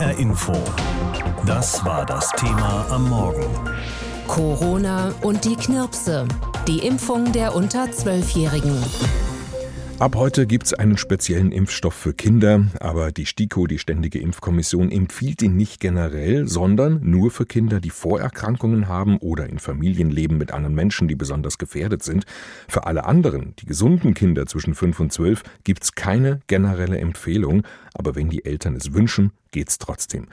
HR Info. Das war das Thema am Morgen. Corona und die Knirpse. Die Impfung der unter 12-Jährigen. Ab heute gibt es einen speziellen Impfstoff für Kinder, aber die STIKO, die Ständige Impfkommission, empfiehlt ihn nicht generell, sondern nur für Kinder, die Vorerkrankungen haben oder in Familien leben mit anderen Menschen, die besonders gefährdet sind. Für alle anderen, die gesunden Kinder zwischen 5 und 12, gibt es keine generelle Empfehlung, aber wenn die Eltern es wünschen, geht's trotzdem.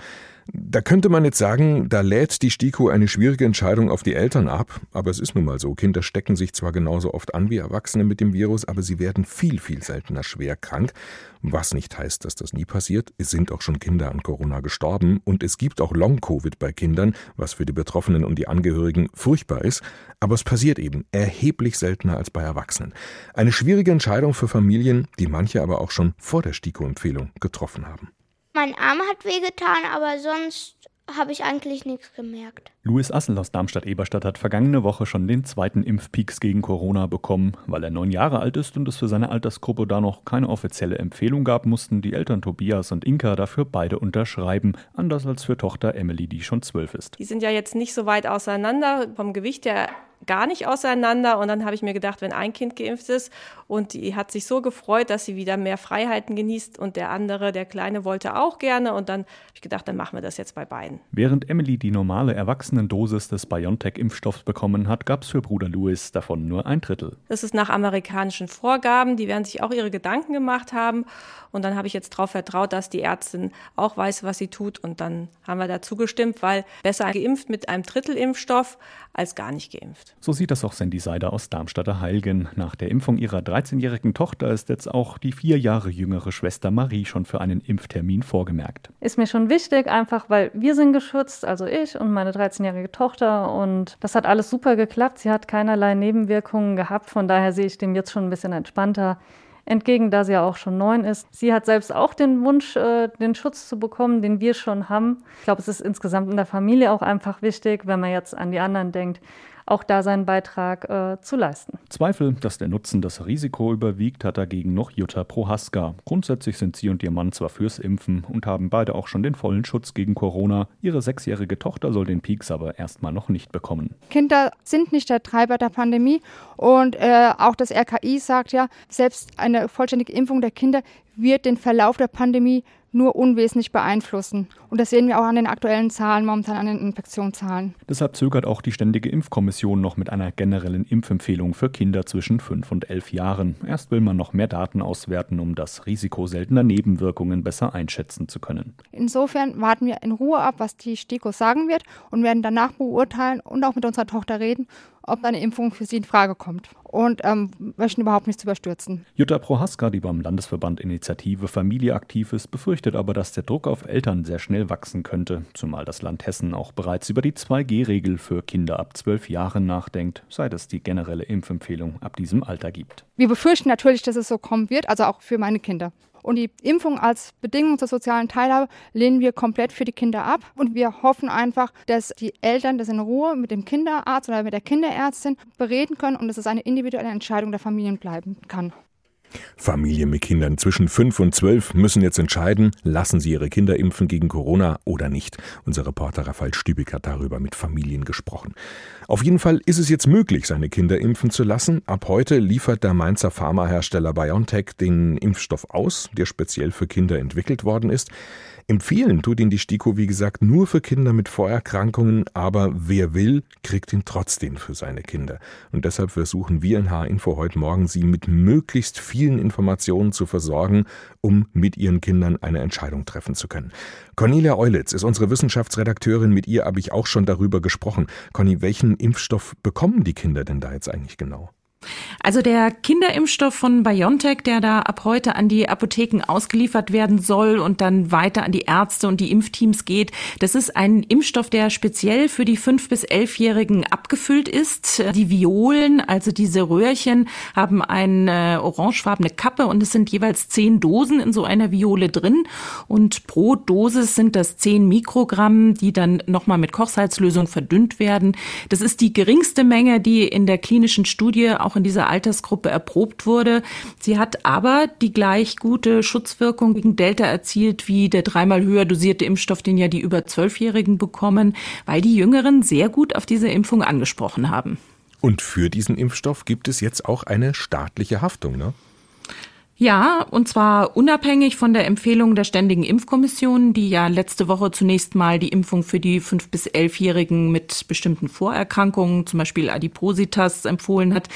Da könnte man jetzt sagen, da lädt die STIKO eine schwierige Entscheidung auf die Eltern ab, aber es ist nun mal so. Kinder stecken sich zwar genauso oft an wie Erwachsene mit dem Virus, aber sie werden viel, viel seltener schwer krank. Was nicht heißt, dass das nie passiert. Es sind auch schon Kinder an Corona gestorben und es gibt auch Long-Covid bei Kindern, was für die Betroffenen und die Angehörigen furchtbar ist. Aber es passiert eben erheblich seltener als bei Erwachsenen. Eine schwierige Entscheidung für Familien, die manche aber auch schon vor der STIKO-Empfehlung getroffen haben. Mein Arm hat wehgetan, aber sonst habe ich eigentlich nichts gemerkt. Louis Assel aus Darmstadt-Eberstadt hat vergangene Woche schon den zweiten Impfpeaks gegen Corona bekommen. Weil er neun Jahre alt ist und es für seine Altersgruppe da noch keine offizielle Empfehlung gab, mussten die Eltern Tobias und Inka dafür beide unterschreiben. Anders als für Tochter Emily, die schon zwölf ist. Die sind ja jetzt nicht so weit auseinander. Vom Gewicht her gar nicht auseinander. Und dann habe ich mir gedacht, wenn ein Kind geimpft ist und die hat sich so gefreut, dass sie wieder mehr Freiheiten genießt und der andere, der Kleine, wollte auch gerne. Und dann habe ich gedacht, dann machen wir das jetzt bei beiden. Während Emily die normale Erwachsenendosis des BioNTech-Impfstoffs bekommen hat, gab es für Bruder Louis davon nur ein Drittel. Das ist nach amerikanischen Vorgaben. Die werden sich auch ihre Gedanken gemacht haben. Und dann habe ich jetzt darauf vertraut, dass die Ärztin auch weiß, was sie tut. Und dann haben wir dazu gestimmt, weil besser geimpft mit einem Drittel Impfstoff als gar nicht geimpft. So sieht das auch Sandy Seider aus Darmstadter Heilgen. Nach der Impfung ihrer 13-jährigen Tochter ist jetzt auch die vier Jahre jüngere Schwester Marie schon für einen Impftermin vorgemerkt. Ist mir schon wichtig, einfach weil wir sind geschützt, also ich und meine 13-jährige Tochter. Und das hat alles super geklappt. Sie hat keinerlei Nebenwirkungen gehabt. Von daher sehe ich dem jetzt schon ein bisschen entspannter entgegen, da sie ja auch schon neun ist. Sie hat selbst auch den Wunsch, äh, den Schutz zu bekommen, den wir schon haben. Ich glaube, es ist insgesamt in der Familie auch einfach wichtig, wenn man jetzt an die anderen denkt, auch da seinen Beitrag äh, zu leisten. Zweifel, dass der Nutzen das Risiko überwiegt, hat dagegen noch Jutta Prohaska. Grundsätzlich sind sie und ihr Mann zwar fürs Impfen und haben beide auch schon den vollen Schutz gegen Corona. Ihre sechsjährige Tochter soll den Peaks aber erstmal noch nicht bekommen. Kinder sind nicht der Treiber der Pandemie und äh, auch das RKI sagt ja, selbst eine vollständige Impfung der Kinder wird den Verlauf der Pandemie nur unwesentlich beeinflussen. Und das sehen wir auch an den aktuellen Zahlen, momentan an den Infektionszahlen. Deshalb zögert auch die Ständige Impfkommission noch mit einer generellen Impfempfehlung für Kinder zwischen 5 und 11 Jahren. Erst will man noch mehr Daten auswerten, um das Risiko seltener Nebenwirkungen besser einschätzen zu können. Insofern warten wir in Ruhe ab, was die STIKO sagen wird und werden danach beurteilen und auch mit unserer Tochter reden, ob eine Impfung für sie in Frage kommt und ähm, möchten überhaupt nichts überstürzen. Jutta Prohaska, die beim Landesverband Initiative Familie aktiv ist, befürchtet aber, dass der Druck auf Eltern sehr schnell wachsen könnte, zumal das Land Hessen auch bereits über die 2G-Regel für Kinder ab 12 Jahren nachdenkt, seit es die generelle Impfempfehlung ab diesem Alter gibt. Wir befürchten natürlich, dass es so kommen wird, also auch für meine Kinder. Und die Impfung als Bedingung zur sozialen Teilhabe lehnen wir komplett für die Kinder ab. Und wir hoffen einfach, dass die Eltern das in Ruhe mit dem Kinderarzt oder mit der Kinderärztin bereden können und dass es eine individuelle Entscheidung der Familien bleiben kann. Familien mit Kindern zwischen 5 und 12 müssen jetzt entscheiden, lassen sie ihre Kinder impfen gegen Corona oder nicht. Unser Reporter Raphael Stübig hat darüber mit Familien gesprochen. Auf jeden Fall ist es jetzt möglich, seine Kinder impfen zu lassen. Ab heute liefert der Mainzer Pharmahersteller BioNTech den Impfstoff aus, der speziell für Kinder entwickelt worden ist. Empfehlen tut ihn die STIKO, wie gesagt, nur für Kinder mit Vorerkrankungen, aber wer will, kriegt ihn trotzdem für seine Kinder. Und deshalb versuchen wir in H-Info heute Morgen, Sie mit möglichst vielen Informationen zu versorgen, um mit Ihren Kindern eine Entscheidung treffen zu können. Cornelia Eulitz ist unsere Wissenschaftsredakteurin. Mit ihr habe ich auch schon darüber gesprochen. Conny, welchen Impfstoff bekommen die Kinder denn da jetzt eigentlich genau? Also der Kinderimpfstoff von BioNTech, der da ab heute an die Apotheken ausgeliefert werden soll und dann weiter an die Ärzte und die Impfteams geht, das ist ein Impfstoff, der speziell für die 5- bis 11-Jährigen abgefüllt ist. Die Violen, also diese Röhrchen, haben eine orangefarbene Kappe und es sind jeweils zehn Dosen in so einer Viole drin. Und pro Dosis sind das 10 Mikrogramm, die dann nochmal mit Kochsalzlösung verdünnt werden. Das ist die geringste Menge, die in der klinischen Studie auch in dieser Altersgruppe erprobt wurde. Sie hat aber die gleich gute Schutzwirkung gegen Delta erzielt wie der dreimal höher dosierte Impfstoff, den ja die über Zwölfjährigen bekommen, weil die Jüngeren sehr gut auf diese Impfung angesprochen haben. Und für diesen Impfstoff gibt es jetzt auch eine staatliche Haftung, ne? Ja, und zwar unabhängig von der Empfehlung der Ständigen Impfkommission, die ja letzte Woche zunächst mal die Impfung für die 5- bis 11-Jährigen mit bestimmten Vorerkrankungen, zum Beispiel Adipositas, empfohlen hat.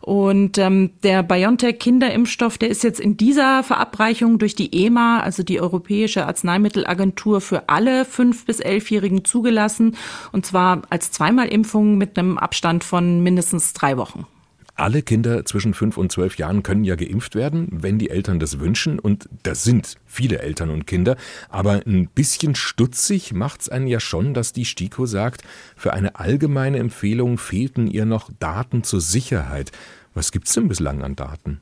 Und ähm, der BioNTech-Kinderimpfstoff, der ist jetzt in dieser Verabreichung durch die EMA, also die Europäische Arzneimittelagentur, für alle 5- bis 11-Jährigen zugelassen. Und zwar als Zweimalimpfung mit einem Abstand von mindestens drei Wochen. Alle Kinder zwischen fünf und zwölf Jahren können ja geimpft werden, wenn die Eltern das wünschen. Und das sind viele Eltern und Kinder. Aber ein bisschen stutzig macht's einen ja schon, dass die STIKO sagt, für eine allgemeine Empfehlung fehlten ihr noch Daten zur Sicherheit. Was gibt's denn bislang an Daten?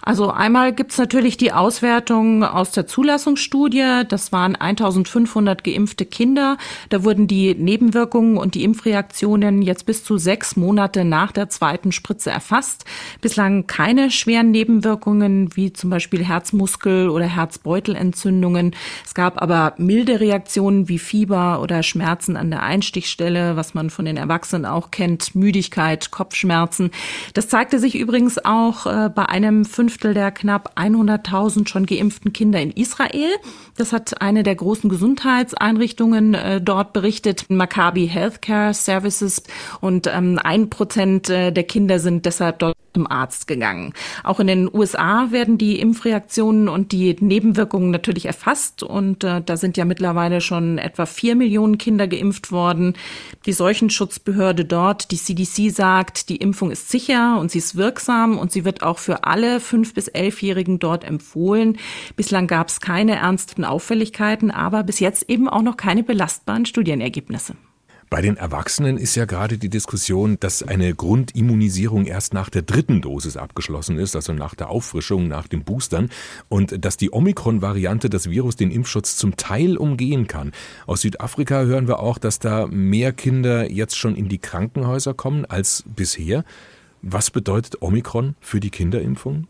Also einmal gibt's natürlich die Auswertung aus der Zulassungsstudie. Das waren 1500 geimpfte Kinder. Da wurden die Nebenwirkungen und die Impfreaktionen jetzt bis zu sechs Monate nach der zweiten Spritze erfasst. Bislang keine schweren Nebenwirkungen wie zum Beispiel Herzmuskel- oder Herzbeutelentzündungen. Es gab aber milde Reaktionen wie Fieber oder Schmerzen an der Einstichstelle, was man von den Erwachsenen auch kennt, Müdigkeit, Kopfschmerzen. Das zeigte sich übrigens auch äh, bei einem Fünftel der knapp 100.000 schon geimpften Kinder in Israel. Das hat eine der großen Gesundheitseinrichtungen äh, dort berichtet, Maccabi Healthcare Services. Und ähm, ein Prozent äh, der Kinder sind deshalb dort zum Arzt gegangen. Auch in den USA werden die Impfreaktionen und die Nebenwirkungen natürlich erfasst. Und äh, da sind ja mittlerweile schon etwa vier Millionen Kinder geimpft worden. Die Seuchenschutzbehörde dort, die CDC, sagt, die Impfung ist sicher und sie ist wirksam und sie wird auch für alle fünf bis elfjährigen dort empfohlen. Bislang gab es keine ernsten Auffälligkeiten, aber bis jetzt eben auch noch keine belastbaren Studienergebnisse. Bei den Erwachsenen ist ja gerade die Diskussion, dass eine Grundimmunisierung erst nach der dritten Dosis abgeschlossen ist, also nach der Auffrischung, nach den Boostern, und dass die Omikron-Variante das Virus den Impfschutz zum Teil umgehen kann. Aus Südafrika hören wir auch, dass da mehr Kinder jetzt schon in die Krankenhäuser kommen als bisher. Was bedeutet Omikron für die Kinderimpfung?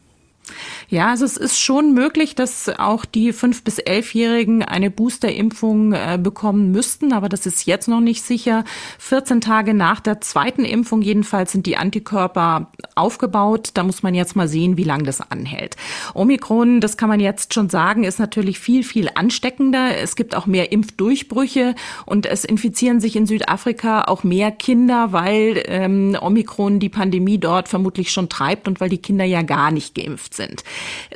Ja, also es ist schon möglich, dass auch die fünf bis elfjährigen eine Boosterimpfung äh, bekommen müssten, aber das ist jetzt noch nicht sicher. 14 Tage nach der zweiten Impfung jedenfalls sind die Antikörper aufgebaut. Da muss man jetzt mal sehen, wie lange das anhält. Omikron, das kann man jetzt schon sagen, ist natürlich viel, viel ansteckender. Es gibt auch mehr Impfdurchbrüche und es infizieren sich in Südafrika auch mehr Kinder, weil ähm, Omikron die Pandemie dort vermutlich schon treibt und weil die Kinder ja gar nicht geimpft sind.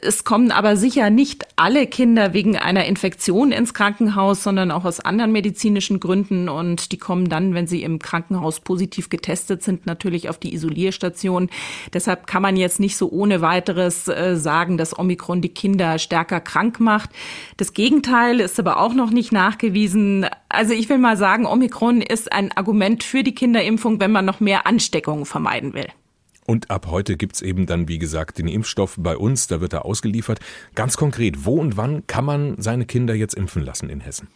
Es kommen aber sicher nicht alle Kinder wegen einer Infektion ins Krankenhaus, sondern auch aus anderen medizinischen Gründen. Und die kommen dann, wenn sie im Krankenhaus positiv getestet sind, natürlich auf die Isolierstation. Deshalb kann man jetzt nicht so ohne weiteres äh, sagen, dass Omikron die Kinder stärker krank macht. Das Gegenteil ist aber auch noch nicht nachgewiesen. Also ich will mal sagen, Omikron ist ein Argument für die Kinderimpfung, wenn man noch mehr Ansteckungen vermeiden will. Und ab heute gibt's eben dann, wie gesagt, den Impfstoff bei uns, da wird er ausgeliefert. Ganz konkret, wo und wann kann man seine Kinder jetzt impfen lassen in Hessen?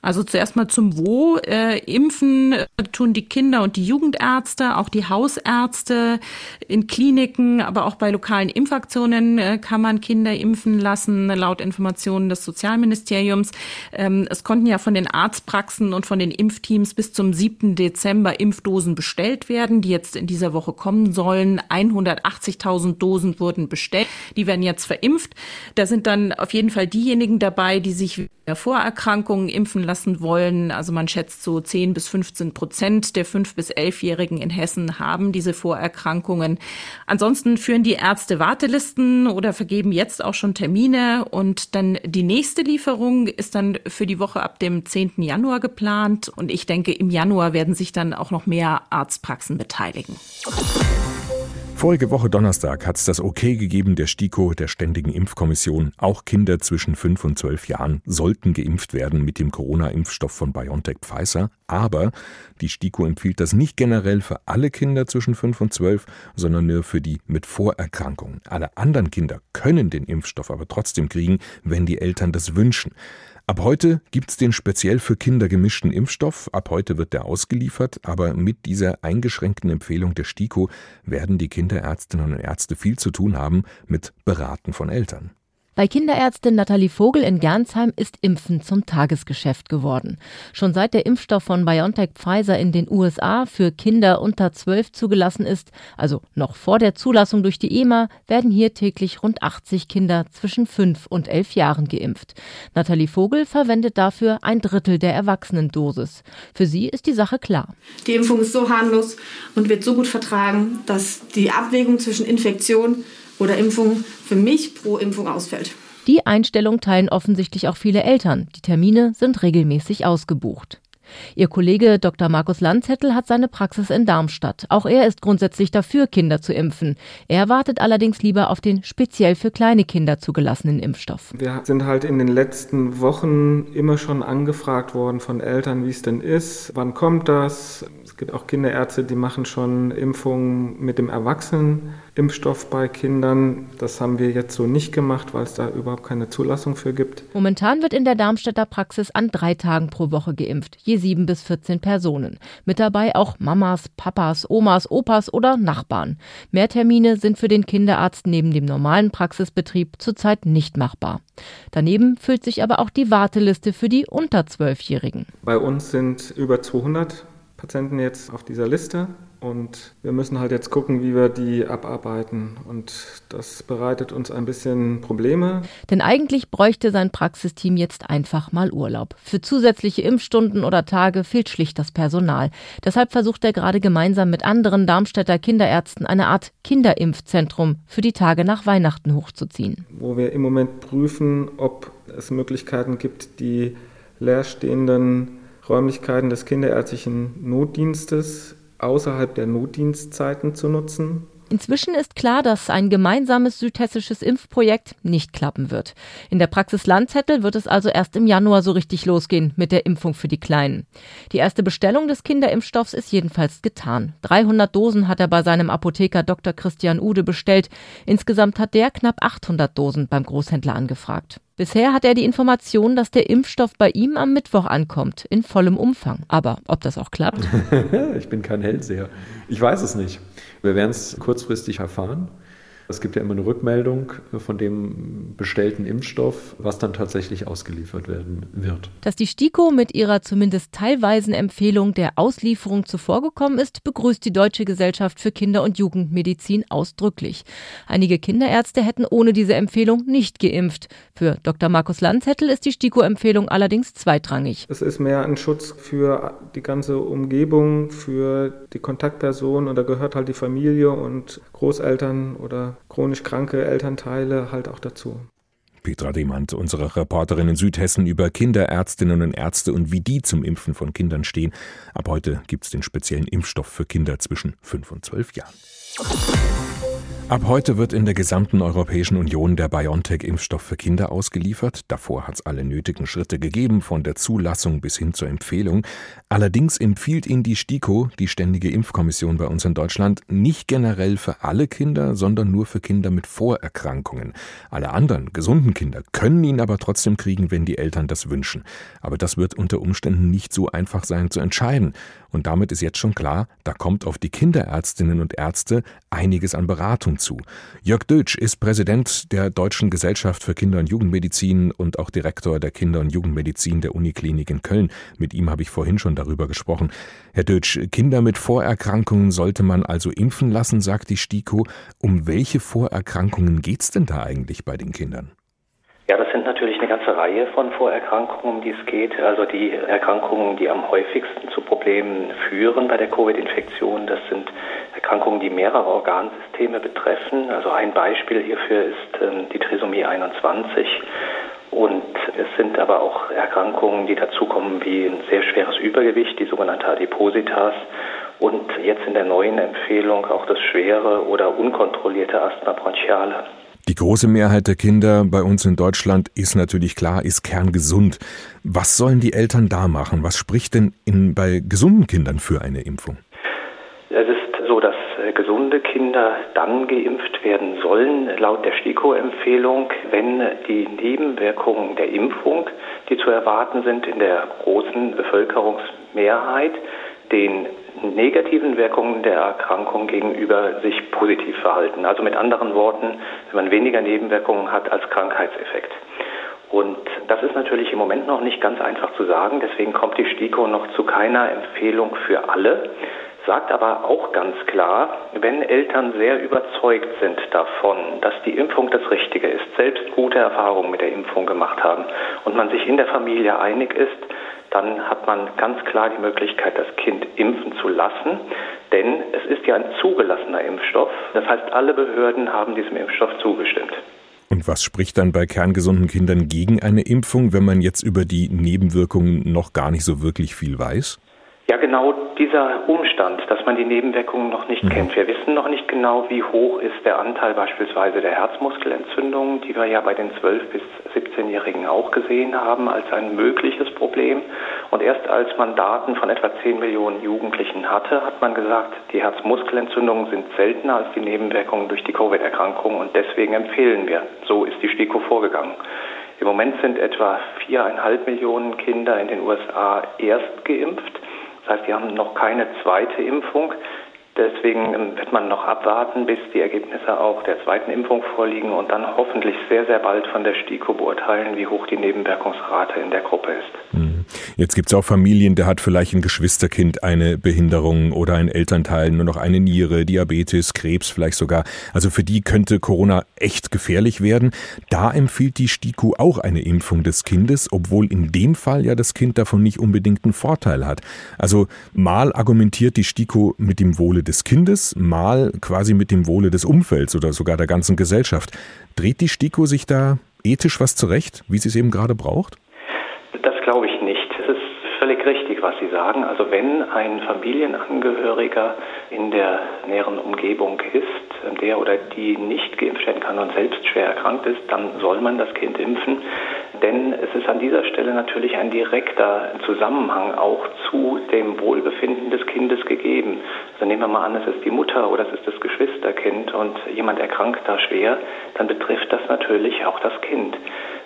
Also zuerst mal zum Wo. Äh, impfen tun die Kinder- und die Jugendärzte, auch die Hausärzte in Kliniken, aber auch bei lokalen Impfaktionen äh, kann man Kinder impfen lassen, laut Informationen des Sozialministeriums. Ähm, es konnten ja von den Arztpraxen und von den Impfteams bis zum 7. Dezember Impfdosen bestellt werden, die jetzt in dieser Woche kommen sollen. 180.000 Dosen wurden bestellt. Die werden jetzt verimpft. Da sind dann auf jeden Fall diejenigen dabei, die sich Vorerkrankungen impfen lassen wollen. Also man schätzt so 10 bis 15 Prozent der 5 bis 11-Jährigen in Hessen haben diese Vorerkrankungen. Ansonsten führen die Ärzte Wartelisten oder vergeben jetzt auch schon Termine und dann die nächste Lieferung ist dann für die Woche ab dem 10. Januar geplant und ich denke, im Januar werden sich dann auch noch mehr Arztpraxen beteiligen. Vorige Woche Donnerstag hat es das Okay gegeben der STIKO, der Ständigen Impfkommission. Auch Kinder zwischen 5 und 12 Jahren sollten geimpft werden mit dem Corona-Impfstoff von BioNTech Pfizer. Aber die STIKO empfiehlt das nicht generell für alle Kinder zwischen 5 und 12, sondern nur für die mit Vorerkrankungen. Alle anderen Kinder können den Impfstoff aber trotzdem kriegen, wenn die Eltern das wünschen. Ab heute gibt's den speziell für Kinder gemischten Impfstoff. Ab heute wird der ausgeliefert, aber mit dieser eingeschränkten Empfehlung der STIKO werden die Kinderärztinnen und Ärzte viel zu tun haben mit Beraten von Eltern. Bei Kinderärztin Nathalie Vogel in Gernsheim ist Impfen zum Tagesgeschäft geworden. Schon seit der Impfstoff von BioNTech Pfizer in den USA für Kinder unter 12 zugelassen ist, also noch vor der Zulassung durch die EMA, werden hier täglich rund 80 Kinder zwischen 5 und 11 Jahren geimpft. Nathalie Vogel verwendet dafür ein Drittel der Erwachsenendosis. Für sie ist die Sache klar. Die Impfung ist so harmlos und wird so gut vertragen, dass die Abwägung zwischen Infektion oder Impfung für mich pro Impfung ausfällt. Die Einstellung teilen offensichtlich auch viele Eltern. Die Termine sind regelmäßig ausgebucht. Ihr Kollege Dr. Markus Landzettel hat seine Praxis in Darmstadt. Auch er ist grundsätzlich dafür, Kinder zu impfen. Er wartet allerdings lieber auf den speziell für kleine Kinder zugelassenen Impfstoff. Wir sind halt in den letzten Wochen immer schon angefragt worden von Eltern, wie es denn ist, wann kommt das, gibt auch Kinderärzte, die machen schon Impfungen mit dem Erwachsenenimpfstoff bei Kindern. Das haben wir jetzt so nicht gemacht, weil es da überhaupt keine Zulassung für gibt. Momentan wird in der Darmstädter Praxis an drei Tagen pro Woche geimpft, je sieben bis 14 Personen. Mit dabei auch Mamas, Papas, Omas, Opas oder Nachbarn. Mehr Termine sind für den Kinderarzt neben dem normalen Praxisbetrieb zurzeit nicht machbar. Daneben füllt sich aber auch die Warteliste für die unter Zwölfjährigen. Bei uns sind über 200 Patienten jetzt auf dieser Liste und wir müssen halt jetzt gucken, wie wir die abarbeiten. Und das bereitet uns ein bisschen Probleme. Denn eigentlich bräuchte sein Praxisteam jetzt einfach mal Urlaub. Für zusätzliche Impfstunden oder Tage fehlt schlicht das Personal. Deshalb versucht er gerade gemeinsam mit anderen Darmstädter Kinderärzten eine Art Kinderimpfzentrum für die Tage nach Weihnachten hochzuziehen. Wo wir im Moment prüfen, ob es Möglichkeiten gibt, die leerstehenden Räumlichkeiten des kinderärztlichen Notdienstes außerhalb der Notdienstzeiten zu nutzen. Inzwischen ist klar, dass ein gemeinsames südhessisches Impfprojekt nicht klappen wird. In der Praxis Landzettel wird es also erst im Januar so richtig losgehen mit der Impfung für die Kleinen. Die erste Bestellung des Kinderimpfstoffs ist jedenfalls getan. 300 Dosen hat er bei seinem Apotheker Dr. Christian Ude bestellt. Insgesamt hat der knapp 800 Dosen beim Großhändler angefragt. Bisher hat er die Information, dass der Impfstoff bei ihm am Mittwoch ankommt, in vollem Umfang. Aber ob das auch klappt? ich bin kein Hellseher. Ich weiß es nicht. Wir werden es kurzfristig erfahren. Es gibt ja immer eine Rückmeldung von dem bestellten Impfstoff, was dann tatsächlich ausgeliefert werden wird. Dass die STIKO mit ihrer zumindest teilweisen Empfehlung der Auslieferung zuvorgekommen ist, begrüßt die Deutsche Gesellschaft für Kinder- und Jugendmedizin ausdrücklich. Einige Kinderärzte hätten ohne diese Empfehlung nicht geimpft. Für Dr. Markus Landzettel ist die STIKO-Empfehlung allerdings zweitrangig. Es ist mehr ein Schutz für die ganze Umgebung, für die Kontaktperson und da gehört halt die Familie und Großeltern oder chronisch kranke Elternteile halt auch dazu. Petra Demand, unsere Reporterin in Südhessen über Kinderärztinnen und Ärzte und wie die zum Impfen von Kindern stehen. Ab heute gibt es den speziellen Impfstoff für Kinder zwischen 5 und 12 Jahren. Ab heute wird in der gesamten Europäischen Union der BioNTech-Impfstoff für Kinder ausgeliefert. Davor hat es alle nötigen Schritte gegeben, von der Zulassung bis hin zur Empfehlung. Allerdings empfiehlt ihn die STIKO, die Ständige Impfkommission bei uns in Deutschland, nicht generell für alle Kinder, sondern nur für Kinder mit Vorerkrankungen. Alle anderen, gesunden Kinder, können ihn aber trotzdem kriegen, wenn die Eltern das wünschen. Aber das wird unter Umständen nicht so einfach sein zu entscheiden. Und damit ist jetzt schon klar, da kommt auf die Kinderärztinnen und Ärzte einiges an Beratung zu. Jörg Dötsch ist Präsident der Deutschen Gesellschaft für Kinder- und Jugendmedizin und auch Direktor der Kinder- und Jugendmedizin der Uniklinik in Köln. Mit ihm habe ich vorhin schon darüber gesprochen. Herr Dötsch, Kinder mit Vorerkrankungen sollte man also impfen lassen, sagt die STIKO. Um welche Vorerkrankungen geht es denn da eigentlich bei den Kindern? Ja, das sind natürlich eine ganze Reihe von Vorerkrankungen, um die es geht. Also die Erkrankungen, die am häufigsten zu Problemen führen bei der Covid-Infektion, das sind Erkrankungen, die mehrere Organsysteme betreffen. Also ein Beispiel hierfür ist ähm, die Trisomie 21. Und es sind aber auch Erkrankungen, die dazukommen wie ein sehr schweres Übergewicht, die sogenannte Adipositas. Und jetzt in der neuen Empfehlung auch das schwere oder unkontrollierte Asthma bronchiale. Die große Mehrheit der Kinder bei uns in Deutschland ist natürlich klar, ist kerngesund. Was sollen die Eltern da machen? Was spricht denn in, bei gesunden Kindern für eine Impfung? Es ist so, dass gesunde Kinder dann geimpft werden sollen, laut der STIKO-Empfehlung, wenn die Nebenwirkungen der Impfung, die zu erwarten sind in der großen Bevölkerungsmehrheit, den negativen Wirkungen der Erkrankung gegenüber sich positiv verhalten. Also mit anderen Worten, wenn man weniger Nebenwirkungen hat als Krankheitseffekt. Und das ist natürlich im Moment noch nicht ganz einfach zu sagen. Deswegen kommt die STIKO noch zu keiner Empfehlung für alle, sagt aber auch ganz klar, wenn Eltern sehr überzeugt sind davon, dass die Impfung das Richtige ist, selbst gute Erfahrungen mit der Impfung gemacht haben und man sich in der Familie einig ist, dann hat man ganz klar die Möglichkeit, das Kind impfen zu lassen. Denn es ist ja ein zugelassener Impfstoff. Das heißt, alle Behörden haben diesem Impfstoff zugestimmt. Und was spricht dann bei kerngesunden Kindern gegen eine Impfung, wenn man jetzt über die Nebenwirkungen noch gar nicht so wirklich viel weiß? Ja, genau dieser Umstand, dass man die Nebenwirkungen noch nicht mhm. kennt. Wir wissen noch nicht genau, wie hoch ist der Anteil beispielsweise der Herzmuskelentzündungen, die wir ja bei den 12- bis 17-Jährigen auch gesehen haben als ein mögliches Problem. Und erst als man Daten von etwa 10 Millionen Jugendlichen hatte, hat man gesagt, die Herzmuskelentzündungen sind seltener als die Nebenwirkungen durch die Covid-Erkrankung und deswegen empfehlen wir. So ist die STIKO vorgegangen. Im Moment sind etwa viereinhalb Millionen Kinder in den USA erst geimpft. Das heißt, die haben noch keine zweite Impfung. Deswegen ähm, wird man noch abwarten, bis die Ergebnisse auch der zweiten Impfung vorliegen und dann hoffentlich sehr, sehr bald von der STIKO beurteilen, wie hoch die Nebenwirkungsrate in der Gruppe ist. Jetzt gibt es auch Familien, der hat vielleicht ein Geschwisterkind eine Behinderung oder ein Elternteil nur noch eine Niere, Diabetes, Krebs vielleicht sogar. Also für die könnte Corona echt gefährlich werden. Da empfiehlt die STIKO auch eine Impfung des Kindes, obwohl in dem Fall ja das Kind davon nicht unbedingt einen Vorteil hat. Also mal argumentiert die STIKO mit dem Wohle des Kindes, mal quasi mit dem Wohle des Umfelds oder sogar der ganzen Gesellschaft. Dreht die STIKO sich da ethisch was zurecht, wie sie es eben gerade braucht? Das glaube ich nicht. Es ist völlig richtig, was Sie sagen. Also wenn ein Familienangehöriger in der näheren Umgebung ist, der oder die nicht geimpft werden kann und selbst schwer erkrankt ist, dann soll man das Kind impfen. Denn es ist an dieser Stelle natürlich ein direkter Zusammenhang auch zu dem Wohlbefinden des Kindes gegeben. Also nehmen wir mal an, es ist die Mutter oder es ist das Geschwisterkind und jemand erkrankt da schwer, dann betrifft das natürlich auch das Kind.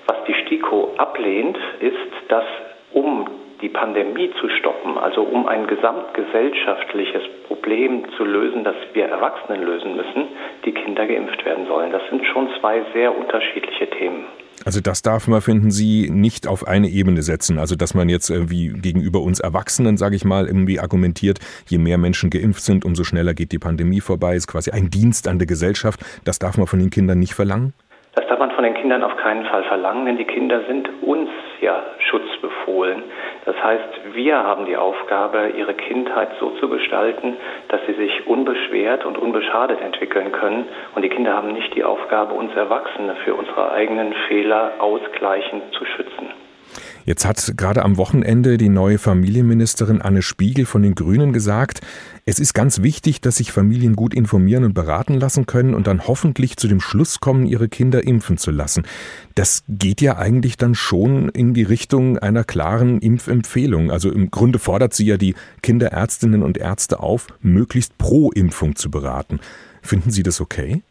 Was die STIKO ablehnt, ist, dass um die Pandemie zu stoppen, also um ein gesamtgesellschaftliches Problem zu lösen, das wir Erwachsenen lösen müssen, die Kinder geimpft werden sollen. Das sind schon zwei sehr unterschiedliche Themen. Also das darf man, finden Sie, nicht auf eine Ebene setzen. Also dass man jetzt irgendwie gegenüber uns Erwachsenen, sage ich mal, irgendwie argumentiert, je mehr Menschen geimpft sind, umso schneller geht die Pandemie vorbei. Ist quasi ein Dienst an der Gesellschaft. Das darf man von den Kindern nicht verlangen? Das darf man von den Kindern auf keinen Fall verlangen, denn die Kinder sind uns ja schutzbefohlen. Das heißt, wir haben die Aufgabe, ihre Kindheit so zu gestalten, dass sie sich unbeschwert und unbeschadet entwickeln können. Und die Kinder haben nicht die Aufgabe, uns Erwachsene für unsere eigenen Fehler ausgleichend zu schützen. Jetzt hat gerade am Wochenende die neue Familienministerin Anne Spiegel von den Grünen gesagt, es ist ganz wichtig, dass sich Familien gut informieren und beraten lassen können und dann hoffentlich zu dem Schluss kommen, ihre Kinder impfen zu lassen. Das geht ja eigentlich dann schon in die Richtung einer klaren Impfempfehlung. Also im Grunde fordert sie ja die Kinderärztinnen und Ärzte auf, möglichst pro Impfung zu beraten. Finden Sie das okay?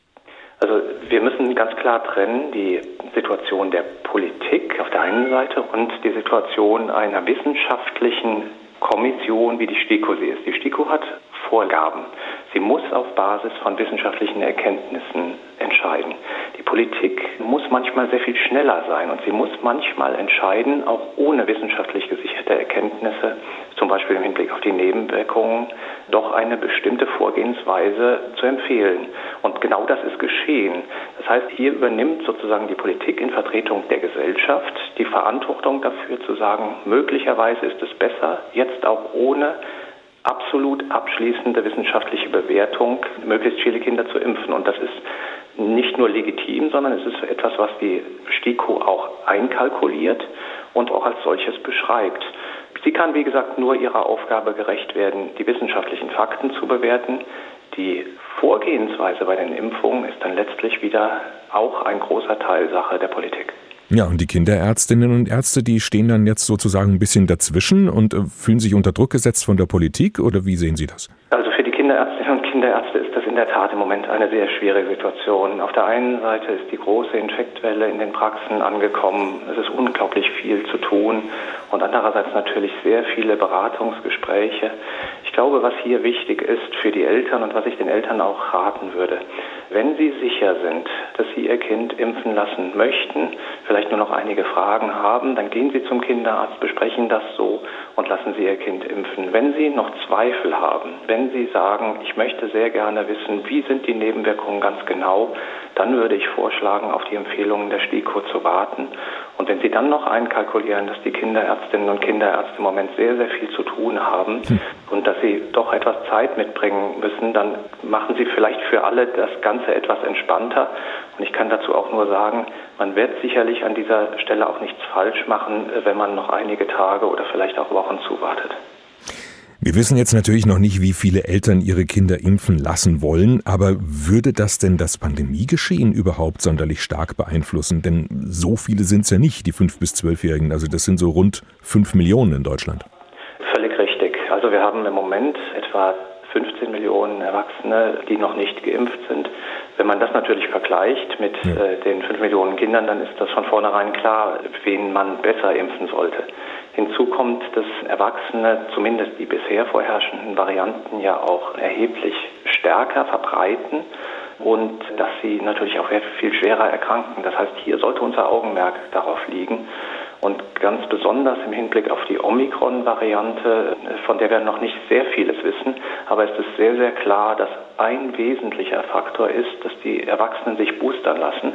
Also wir müssen ganz klar trennen die Situation der Politik auf der einen Seite und die Situation einer wissenschaftlichen Kommission, wie die STIKO sie ist. Die STIKO hat Vorgaben. Sie muss auf Basis von wissenschaftlichen Erkenntnissen entscheiden. Die Politik muss manchmal sehr viel schneller sein und sie muss manchmal entscheiden, auch ohne wissenschaftlich gesicherte Erkenntnisse, zum Beispiel im Hinblick auf die Nebenwirkungen, doch eine bestimmte Vorgehensweise zu empfehlen. Und genau das ist geschehen. Das heißt, hier übernimmt sozusagen die Politik in Vertretung der Gesellschaft die Verantwortung dafür zu sagen, möglicherweise ist es besser, jetzt auch ohne absolut abschließende wissenschaftliche Bewertung möglichst viele Kinder zu impfen. Und das ist nicht nur legitim, sondern es ist etwas, was die STIKO auch einkalkuliert und auch als solches beschreibt. Sie kann, wie gesagt, nur ihrer Aufgabe gerecht werden, die wissenschaftlichen Fakten zu bewerten. Die Vorgehensweise bei den Impfungen ist dann letztlich wieder auch ein großer Teil Sache der Politik. Ja, und die Kinderärztinnen und Ärzte, die stehen dann jetzt sozusagen ein bisschen dazwischen und äh, fühlen sich unter Druck gesetzt von der Politik oder wie sehen Sie das? Also für die Kinderärztinnen und Kinderärzte ist das in der Tat im Moment eine sehr schwierige Situation. Auf der einen Seite ist die große Infektwelle in den Praxen angekommen. Es ist unglaublich viel zu tun und andererseits natürlich sehr viele Beratungsgespräche. Ich glaube, was hier wichtig ist für die Eltern und was ich den Eltern auch raten würde, wenn Sie sicher sind, dass Sie Ihr Kind impfen lassen möchten, vielleicht nur noch einige Fragen haben, dann gehen Sie zum Kinderarzt, besprechen das so und lassen Sie Ihr Kind impfen. Wenn Sie noch Zweifel haben, wenn Sie sagen, ich möchte sehr gerne wissen, wie sind die Nebenwirkungen ganz genau, dann würde ich vorschlagen, auf die Empfehlungen der STIKO zu warten. Und wenn Sie dann noch einkalkulieren, dass die Kinderärztinnen und Kinderärzte im Moment sehr, sehr viel zu tun haben hm. und dass sie doch etwas Zeit mitbringen müssen, dann machen Sie vielleicht für alle das Ganze etwas entspannter. Und ich kann dazu auch nur sagen, man wird sicherlich an dieser Stelle auch nichts falsch machen, wenn man noch einige Tage oder vielleicht auch Wochen zuwartet. Wir wissen jetzt natürlich noch nicht, wie viele Eltern ihre Kinder impfen lassen wollen, aber würde das denn das Pandemiegeschehen überhaupt sonderlich stark beeinflussen? Denn so viele sind es ja nicht, die 5- bis 12-Jährigen. Also das sind so rund 5 Millionen in Deutschland. Völlig richtig. Also wir haben im Moment etwa 15 Millionen Erwachsene, die noch nicht geimpft sind. Wenn man das natürlich vergleicht mit ja. äh, den 5 Millionen Kindern, dann ist das von vornherein klar, wen man besser impfen sollte. Hinzu kommt, dass Erwachsene zumindest die bisher vorherrschenden Varianten ja auch erheblich stärker verbreiten und dass sie natürlich auch viel schwerer erkranken. Das heißt, hier sollte unser Augenmerk darauf liegen. Und ganz besonders im Hinblick auf die Omikron-Variante, von der wir noch nicht sehr vieles wissen, aber es ist sehr, sehr klar, dass ein wesentlicher Faktor ist, dass die Erwachsenen sich boostern lassen.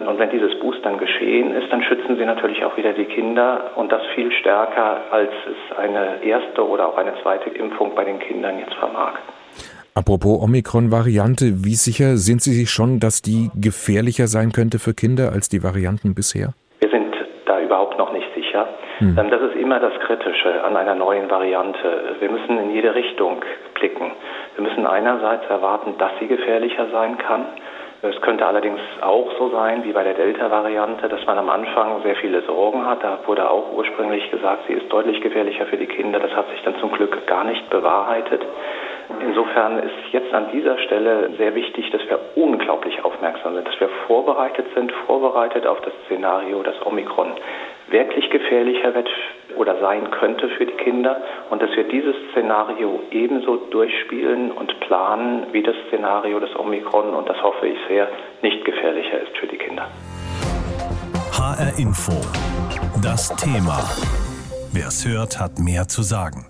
Und wenn dieses Boostern geschehen ist, dann schützen sie natürlich auch wieder die Kinder und das viel stärker, als es eine erste oder auch eine zweite Impfung bei den Kindern jetzt vermag. Apropos Omikron-Variante, wie sicher sind Sie sich schon, dass die gefährlicher sein könnte für Kinder als die Varianten bisher? Wir sind da überhaupt noch nicht sicher. Hm. Das ist immer das Kritische an einer neuen Variante. Wir müssen in jede Richtung blicken. Wir müssen einerseits erwarten, dass sie gefährlicher sein kann. Es könnte allerdings auch so sein, wie bei der Delta-Variante, dass man am Anfang sehr viele Sorgen hat. Da wurde auch ursprünglich gesagt, sie ist deutlich gefährlicher für die Kinder. Das hat sich dann zum Glück gar nicht bewahrheitet. Insofern ist jetzt an dieser Stelle sehr wichtig, dass wir unglaublich aufmerksam sind, dass wir vorbereitet sind, vorbereitet auf das Szenario, dass Omikron wirklich gefährlicher wird oder sein könnte für die Kinder und dass wir dieses Szenario ebenso durchspielen und planen wie das Szenario des Omikron und das hoffe ich sehr nicht gefährlicher ist für die Kinder. HR Info. Das Thema. Wer es hört, hat mehr zu sagen.